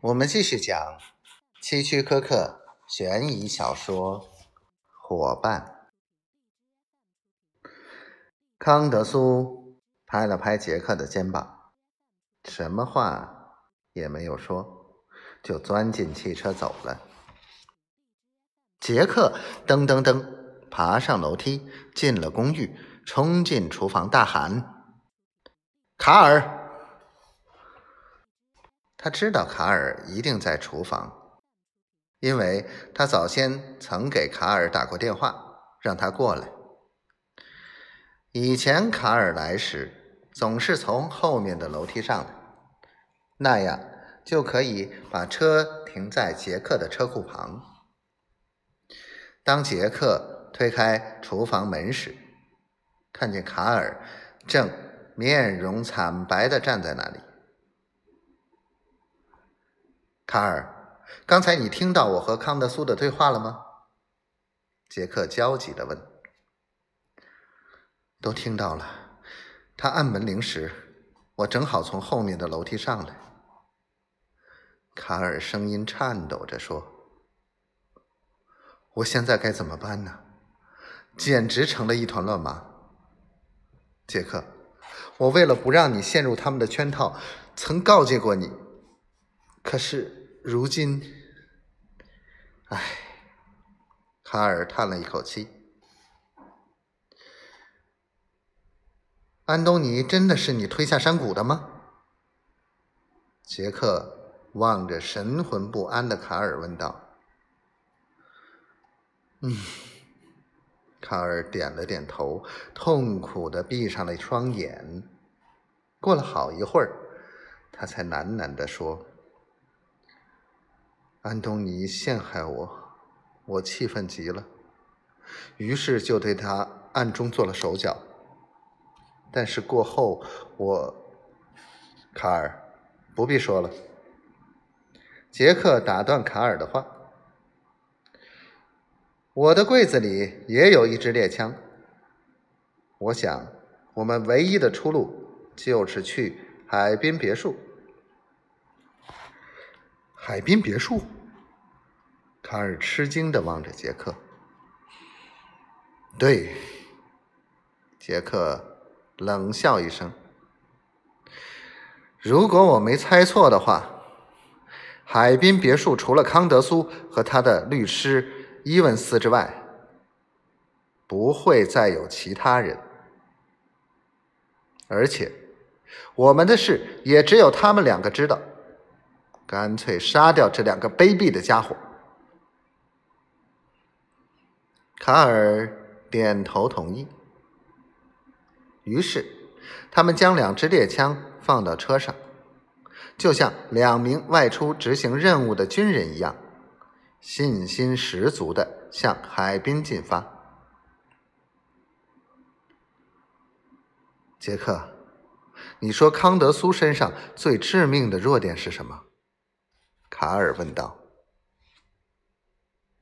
我们继续讲希区柯克悬疑小说《伙伴》。康德苏拍了拍杰克的肩膀，什么话也没有说，就钻进汽车走了。杰克噔噔噔爬上楼梯，进了公寓，冲进厨房大喊：“卡尔！”他知道卡尔一定在厨房，因为他早先曾给卡尔打过电话，让他过来。以前卡尔来时总是从后面的楼梯上来，那样就可以把车停在杰克的车库旁。当杰克推开厨房门时，看见卡尔正面容惨白的站在那里。卡尔，刚才你听到我和康德苏的对话了吗？杰克焦急的问。都听到了。他按门铃时，我正好从后面的楼梯上来。卡尔声音颤抖着说：“我现在该怎么办呢？简直成了一团乱麻。”杰克，我为了不让你陷入他们的圈套，曾告诫过你。可是。如今，唉，卡尔叹了一口气。安东尼真的是你推下山谷的吗？杰克望着神魂不安的卡尔问道。嗯，卡尔点了点头，痛苦的闭上了双眼。过了好一会儿，他才喃喃的说。安东尼陷害我，我气愤极了，于是就对他暗中做了手脚。但是过后，我卡尔不必说了。杰克打断卡尔的话：“我的柜子里也有一支猎枪。我想，我们唯一的出路就是去海滨别墅。海滨别墅。”卡尔吃惊的望着杰克。对，杰克冷笑一声。如果我没猜错的话，海滨别墅除了康德苏和他的律师伊文斯之外，不会再有其他人。而且，我们的事也只有他们两个知道。干脆杀掉这两个卑鄙的家伙。卡尔点头同意。于是，他们将两支猎枪放到车上，就像两名外出执行任务的军人一样，信心十足的向海滨进发。杰克，你说康德苏身上最致命的弱点是什么？卡尔问道。